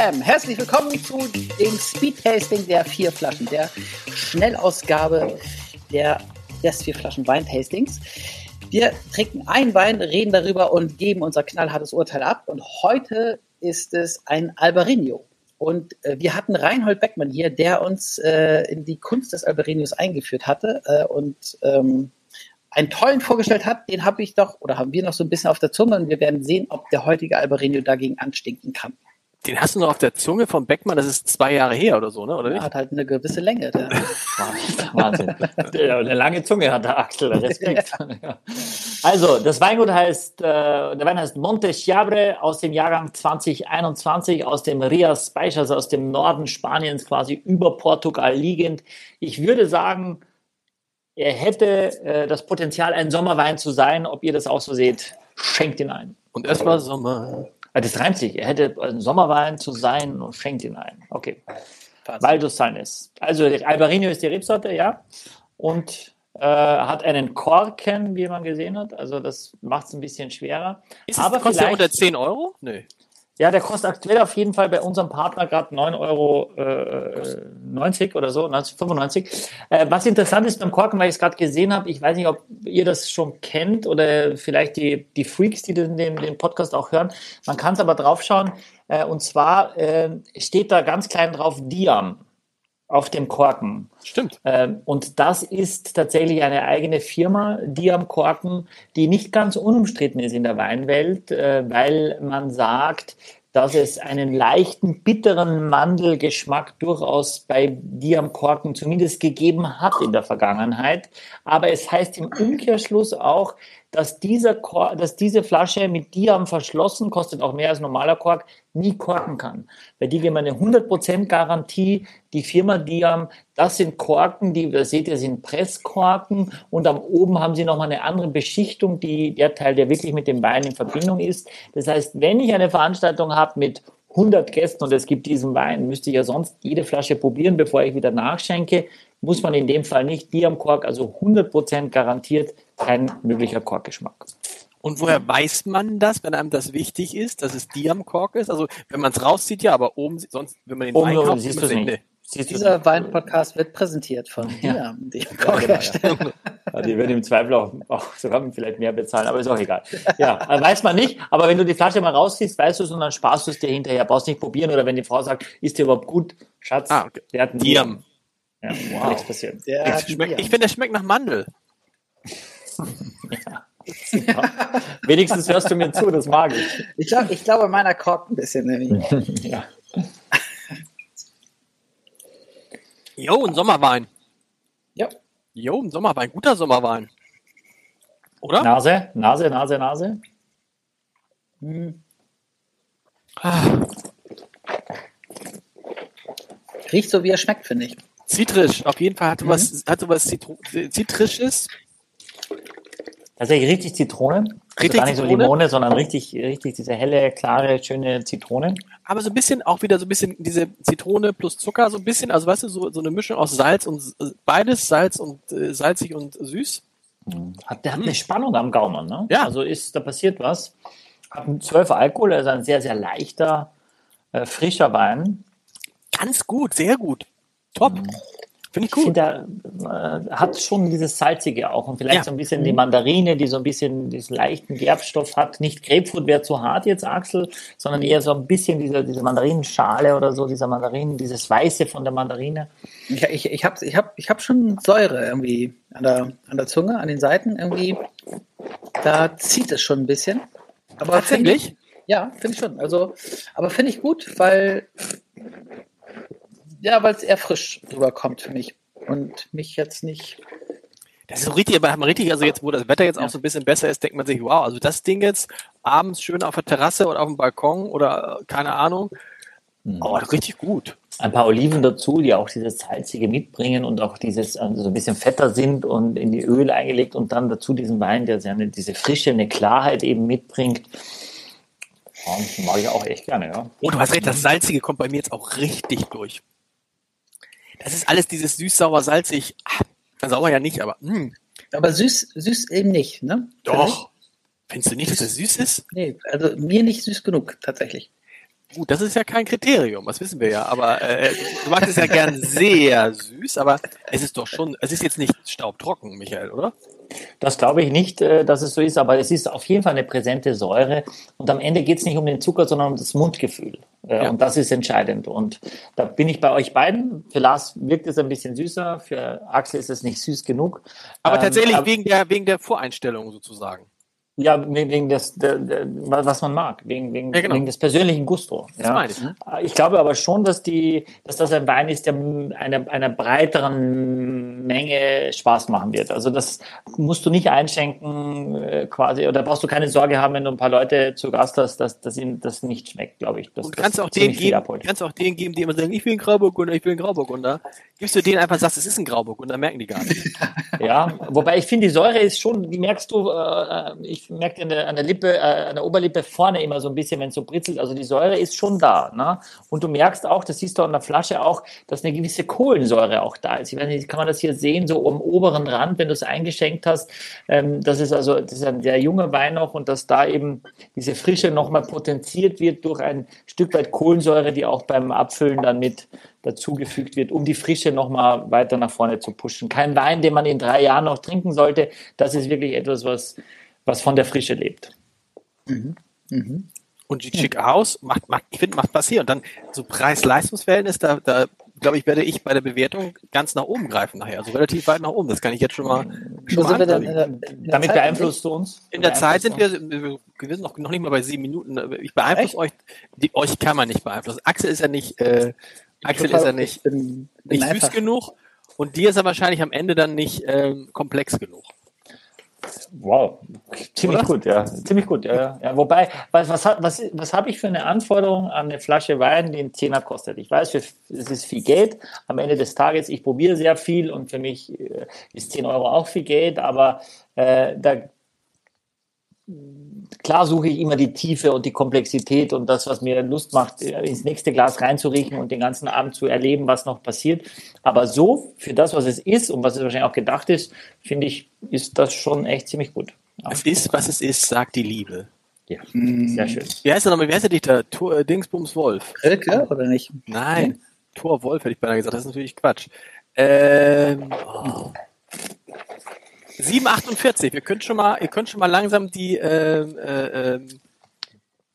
Bam! Herzlich willkommen zu dem Speed Tasting der vier Flaschen, der Schnellausgabe der, des vier Flaschen Weintastings. Wir trinken einen Wein, reden darüber und geben unser knallhartes Urteil ab. Und heute ist es ein Albarino. Und äh, wir hatten Reinhold Beckmann hier, der uns äh, in die Kunst des Albarinos eingeführt hatte äh, und ähm, einen tollen vorgestellt hat. Den habe ich doch oder haben wir noch so ein bisschen auf der Zunge und wir werden sehen, ob der heutige Albarino dagegen anstinken kann. Den hast du noch auf der Zunge von Beckmann, das ist zwei Jahre her oder so, ne? Oder nicht? hat halt eine gewisse Länge. Der. Wahnsinn. eine lange Zunge hat der Axel, Respekt. Ja. Also, das Weingut heißt, äh, der Wein heißt Monte Chiabre aus dem Jahrgang 2021, aus dem Rias Baix, also aus dem Norden Spaniens, quasi über Portugal liegend. Ich würde sagen, er hätte äh, das Potenzial, ein Sommerwein zu sein. Ob ihr das auch so seht, schenkt ihn ein. Und es war Sommer. Ah, das reimt sich. Er hätte ein Sommerwein zu sein und schenkt ihn ein. Okay. Valdus Salnes. Also Albarino ist die Rebsorte, ja. Und äh, hat einen Korken, wie man gesehen hat. Also das macht es ein bisschen schwerer. Ist Aber kostet er unter 10 Euro? Nö. Ja, der kostet aktuell auf jeden Fall bei unserem Partner gerade 9,90 Euro äh, 90 oder so, 95. Äh, was interessant ist beim Korken, weil ich es gerade gesehen habe, ich weiß nicht, ob ihr das schon kennt oder vielleicht die, die Freaks, die den, den, den Podcast auch hören. Man kann es aber draufschauen. Äh, und zwar äh, steht da ganz klein drauf Diam auf dem Korken. Stimmt. Ähm, und das ist tatsächlich eine eigene Firma, die am Korken, die nicht ganz unumstritten ist in der Weinwelt, äh, weil man sagt, dass es einen leichten bitteren Mandelgeschmack durchaus bei Diam Korken zumindest gegeben hat in der Vergangenheit. Aber es heißt im Umkehrschluss auch, dass, dieser Kork, dass diese Flasche mit Diam verschlossen, kostet auch mehr als normaler Kork, nie korken kann. Bei die geben eine 100% Garantie. Die Firma Diam, das sind Korken, die, das seht ihr, sind Presskorken und am oben haben sie nochmal eine andere Beschichtung, die der Teil, der wirklich mit dem Wein in Verbindung ist. Das heißt, wenn ich eine Veranstaltung habe mit 100 Gästen und es gibt diesen Wein, müsste ich ja sonst jede Flasche probieren, bevor ich wieder nachschenke muss man in dem Fall nicht. Die am Kork, also 100% garantiert kein möglicher Korkgeschmack. Und woher weiß man das, wenn einem das wichtig ist, dass es die am Kork ist? Also wenn man es rauszieht, ja, aber oben, sonst, wenn man den oben, Wein kauft, siehst du es nicht. Dieser Wein-Podcast wird präsentiert von ja. Diam, dem Korkhersteller. Ja, ja, die würden im Zweifel auch, auch sogar vielleicht mehr bezahlen, aber ist auch egal. Ja, weiß man nicht. Aber wenn du die Flasche mal rausziehst, weißt du es und dann sparst du es dir hinterher. Brauchst nicht probieren oder wenn die Frau sagt, ist dir überhaupt gut, Schatz, ah, okay. der hat einen Diam. Ja, wow. Nichts passiert. Der schmeckt, ich finde, der schmeckt nach Mandel. ja. Wenigstens hörst du mir zu, das mag ich. Ich glaube, ich glaube meiner korkt ein bisschen. Nämlich. ja. Jo, ein Sommerwein. Ja. Jo, ein Sommerwein, guter Sommerwein. Oder? Nase, Nase, Nase, Nase. Hm. Ah. Riecht so, wie er schmeckt, finde ich. Zitrisch, auf jeden Fall hat mhm. was, hat was Zitrisches. Tatsächlich richtig Zitrone. Richtig also gar nicht Zitrone. so Limone, sondern richtig, richtig diese helle, klare, schöne Zitrone. Aber so ein bisschen auch wieder so ein bisschen diese Zitrone plus Zucker, so ein bisschen, also weißt du, so, so eine Mischung aus Salz und beides, Salz und äh, salzig und süß. Mhm. Hat, der hat eine Spannung am Gaumen, ne? Ja. Also ist, da passiert was. Hat 12 Alkohol, also ein sehr, sehr leichter, äh, frischer Wein. Ganz gut, sehr gut. Top. Mhm. Finde ich cool. Ich finde, er äh, hat schon dieses Salzige auch und vielleicht ja. so ein bisschen die Mandarine, die so ein bisschen diesen leichten Gerbstoff hat. Nicht Grapefruit wäre zu hart jetzt, Axel, sondern eher so ein bisschen diese, diese Mandarinenschale oder so, dieser Mandarinen, dieses Weiße von der Mandarine. Ich, ich, ich habe ich hab, ich hab schon Säure irgendwie an der, an der Zunge, an den Seiten irgendwie. Da zieht es schon ein bisschen. Aber Tatsächlich? ja, finde ich schon. Also, aber finde ich gut, weil ja, weil es eher frisch rüberkommt für mich und mich jetzt nicht. Das ist so richtig, aber richtig, also jetzt, wo das Wetter jetzt auch so ein bisschen besser ist, denkt man sich, wow, also das Ding jetzt abends schön auf der Terrasse oder auf dem Balkon oder äh, keine Ahnung. Mhm. Oh, richtig gut. Ein paar Oliven dazu, die auch dieses Salzige mitbringen und auch dieses also so ein bisschen fetter sind und in die Öl eingelegt und dann dazu diesen Wein, der seine, diese Frische, eine Klarheit eben mitbringt. Und mag ich auch echt gerne, ja. Oh, du hast recht, das Salzige kommt bei mir jetzt auch richtig durch. Das ist alles dieses süß, sauer, salzig. Ah, sauer ja nicht, aber. Mh. Hm. Aber süß, süß eben nicht, ne? Doch. Findest du nicht, dass das süß ist? Nee, also mir nicht süß genug, tatsächlich. Gut, das ist ja kein Kriterium, das wissen wir ja. Aber äh, du magst es ja gern sehr süß, aber es ist doch schon, es ist jetzt nicht staubtrocken, Michael, oder? Das glaube ich nicht, äh, dass es so ist, aber es ist auf jeden Fall eine präsente Säure. Und am Ende geht es nicht um den Zucker, sondern um das Mundgefühl. Äh, ja. Und das ist entscheidend. Und da bin ich bei euch beiden. Für Lars wirkt es ein bisschen süßer, für Axel ist es nicht süß genug. Aber ähm, tatsächlich aber wegen, der, wegen der Voreinstellung sozusagen. Ja, wegen des, der, der, was man mag, wegen, wegen, ja, genau. wegen des persönlichen Gusto. Das ja. meine ich. Ne? Ich glaube aber schon, dass, die, dass das ein Wein ist, der einer, einer breiteren Menge Spaß machen wird. Also das musst du nicht einschenken äh, quasi, oder brauchst du keine Sorge haben, wenn du ein paar Leute zu Gast hast, dass, dass ihnen das nicht schmeckt, glaube ich. Das, Und kannst, das auch den geben, kannst auch denen geben, die immer sagen, ich will einen Grauburgunder, ich will einen Grauburgunder. Gibst du denen einfach, sagst, es ist ein Grauburgunder, merken die gar nicht. ja, wobei ich finde, die Säure ist schon, die merkst du, äh, ich merke an der, an der Lippe, äh, an der Oberlippe vorne immer so ein bisschen, wenn es so britzelt. Also die Säure ist schon da. Ne? Und du merkst auch, das siehst du an der Flasche auch, dass eine gewisse Kohlensäure auch da ist. Ich weiß nicht, kann man das hier sehen, so am oberen Rand, wenn du es eingeschenkt hast. Ähm, das ist also, das ist ein sehr junger Wein noch und dass da eben diese Frische nochmal potenziert wird durch ein Stück weit Kohlensäure, die auch beim Abfüllen dann mit dazugefügt wird, um die Frische nochmal weiter nach vorne zu pushen. Kein Wein, den man in drei Jahren noch trinken sollte. Das ist wirklich etwas, was was von der Frische lebt. Mhm. Mhm. Und sieht schick aus, macht, macht, ich finde, macht was hier. Und dann so Preis-Leistungs-Verhältnis, da, da glaube ich, werde ich bei der Bewertung ganz nach oben greifen nachher. Also relativ weit nach oben. Das kann ich jetzt schon mal, schon mal dann, äh, Damit Zeit beeinflusst du uns? In der Zeit sind wir, wir sind noch, noch nicht mal bei sieben Minuten. Ich beeinflusse euch, die, euch kann man nicht beeinflussen. Axel ist ja nicht, äh, Axel ist ja nicht, bin, bin nicht süß genug und dir ist er wahrscheinlich am Ende dann nicht ähm, komplex genug. Wow, ziemlich Oder? gut, ja, ziemlich gut. Ja, ja. Wobei, was, was, was, was habe ich für eine Anforderung an eine Flasche Wein, die einen Zehner kostet? Ich weiß, es ist viel Geld. Am Ende des Tages, ich probiere sehr viel und für mich äh, ist 10 Euro auch viel Geld, aber äh, da klar suche ich immer die Tiefe und die Komplexität und das, was mir Lust macht, ins nächste Glas reinzuriechen und den ganzen Abend zu erleben, was noch passiert. Aber so, für das, was es ist und was es wahrscheinlich auch gedacht ist, finde ich, ist das schon echt ziemlich gut. Es ist, was es ist, sagt die Liebe. Ja, sehr schön. Wie heißt er nochmal? Wie heißt der Dichter? Tor, äh, Dingsbums Wolf. Rilke oder nicht? Nein, hm? Tor Wolf hätte ich beinahe gesagt. Das ist natürlich Quatsch. Ähm, oh. 7,48. Wir können schon mal, ihr könnt schon mal langsam die, äh, äh, ähm,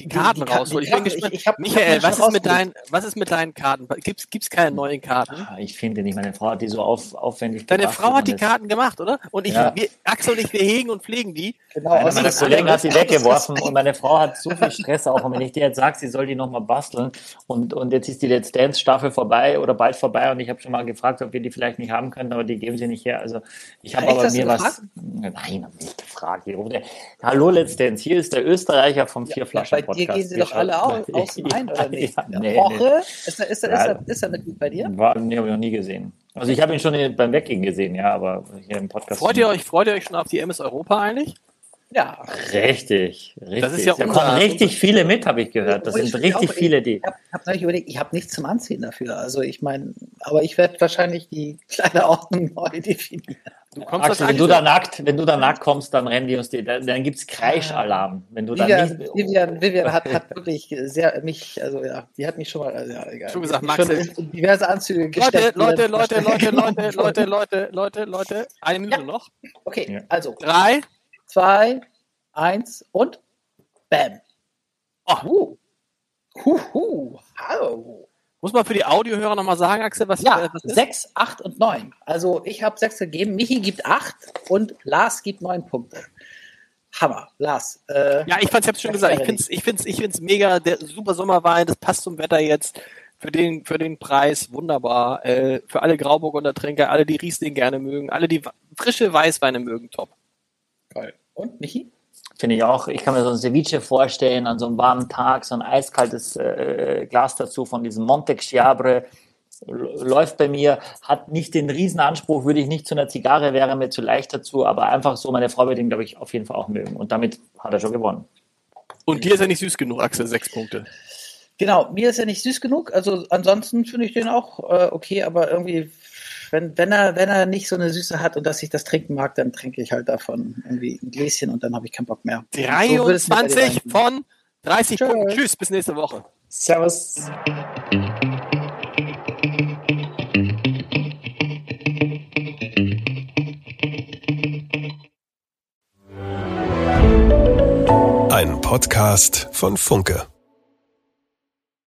die Karten die, rausholen. Ich bin gespannt. Ich, ich hab, Michael, was ist, mit deinen, was ist mit deinen Karten? Gibt es keine neuen Karten? Ah, ich finde nicht. Meine Frau hat die so auf, aufwendig Deine gemacht. Frau hat die Karten gemacht, oder? Und ich, ja. wir, Axel und ich, wir hegen und pflegen die. Genau. Meine, meine Kollegin hat sie weggeworfen und meine Frau hat so viel Stress auch. Und wenn ich dir jetzt sage, sie soll die nochmal basteln und, und jetzt ist die Let's Dance Staffel vorbei oder bald vorbei und ich habe schon mal gefragt, ob wir die vielleicht nicht haben können, aber die geben sie nicht her. Also ich habe aber mir was. Nein, habe nicht gefragt. Hallo Let's Dance, hier ist der Österreicher vom ja, Vierflaschen Podcast. Dir gehen sie doch alle auch außen ein, oder nicht? Ja, nee, Woche? Ist, er, ist, ist, ist er mit bei dir? War, nee, habe ich noch nie gesehen. Also ich habe ihn schon beim Weggehen gesehen, ja, aber hier im Podcast. Freut ihr euch, freut ihr euch schon auf die MS Europa eigentlich? Ja. Richtig, richtig. Das ist ja da kommen richtig viele mit, habe ich gehört. Das sind richtig viele, die. Ich habe hab überlegt, ich habe nichts zum Anziehen dafür. Also ich meine, aber ich werde wahrscheinlich die kleine Ordnung neu definieren. Du Axel, wenn du da nackt, wenn du da nackt kommst, dann rennen die uns die, dann, dann gibt's Kreischalarm. Wenn du Vivian, nicht, Vivian, Vivian hat, hat wirklich sehr mich, also ja, die hat mich schon mal, also ja, egal. Schon gesagt, Max, schon diverse Anzüge gesteckt. Leute, Leute, Leute, Leute, Leute, Leute, Leute, Leute, Leute, eine Minute ja. noch. Okay, also. Drei, zwei, eins und bam. Oh. Huh. Huhu. Hallo. Muss man für die Audiohörer nochmal sagen, Axel, was, ja, äh, was ist? 6, 8 und 9. Also ich habe 6 gegeben, Michi gibt 8 und Lars gibt 9 Punkte. Hammer, Lars. Äh, ja, ich fand's, ich hab's schon gesagt, ich find's, ich find's, ich find's mega, der super Sommerwein, das passt zum Wetter jetzt. Für den, für den Preis wunderbar. Äh, für alle Grauburgunder Trinker, alle, die Riesling gerne mögen, alle, die frische Weißweine mögen, top. Geil. Und Michi? Finde ich auch. Ich kann mir so ein Ceviche vorstellen, an so einem warmen Tag, so ein eiskaltes äh, Glas dazu von diesem Monte Chiabre. Läuft bei mir, hat nicht den Riesenanspruch, würde ich nicht zu einer Zigarre, wäre mir zu leicht dazu, aber einfach so, meine Frau wird ihn, glaube ich, auf jeden Fall auch mögen. Und damit hat er schon gewonnen. Und dir ist er nicht süß genug, Axel, sechs Punkte. Genau, mir ist er nicht süß genug. Also ansonsten finde ich den auch äh, okay, aber irgendwie wenn, wenn, er, wenn er nicht so eine Süße hat und dass ich das trinken mag, dann trinke ich halt davon irgendwie ein Gläschen und dann habe ich keinen Bock mehr. 23 so von 30 Tschüss. Punkten. Tschüss, bis nächste Woche. Servus. Ein Podcast von Funke.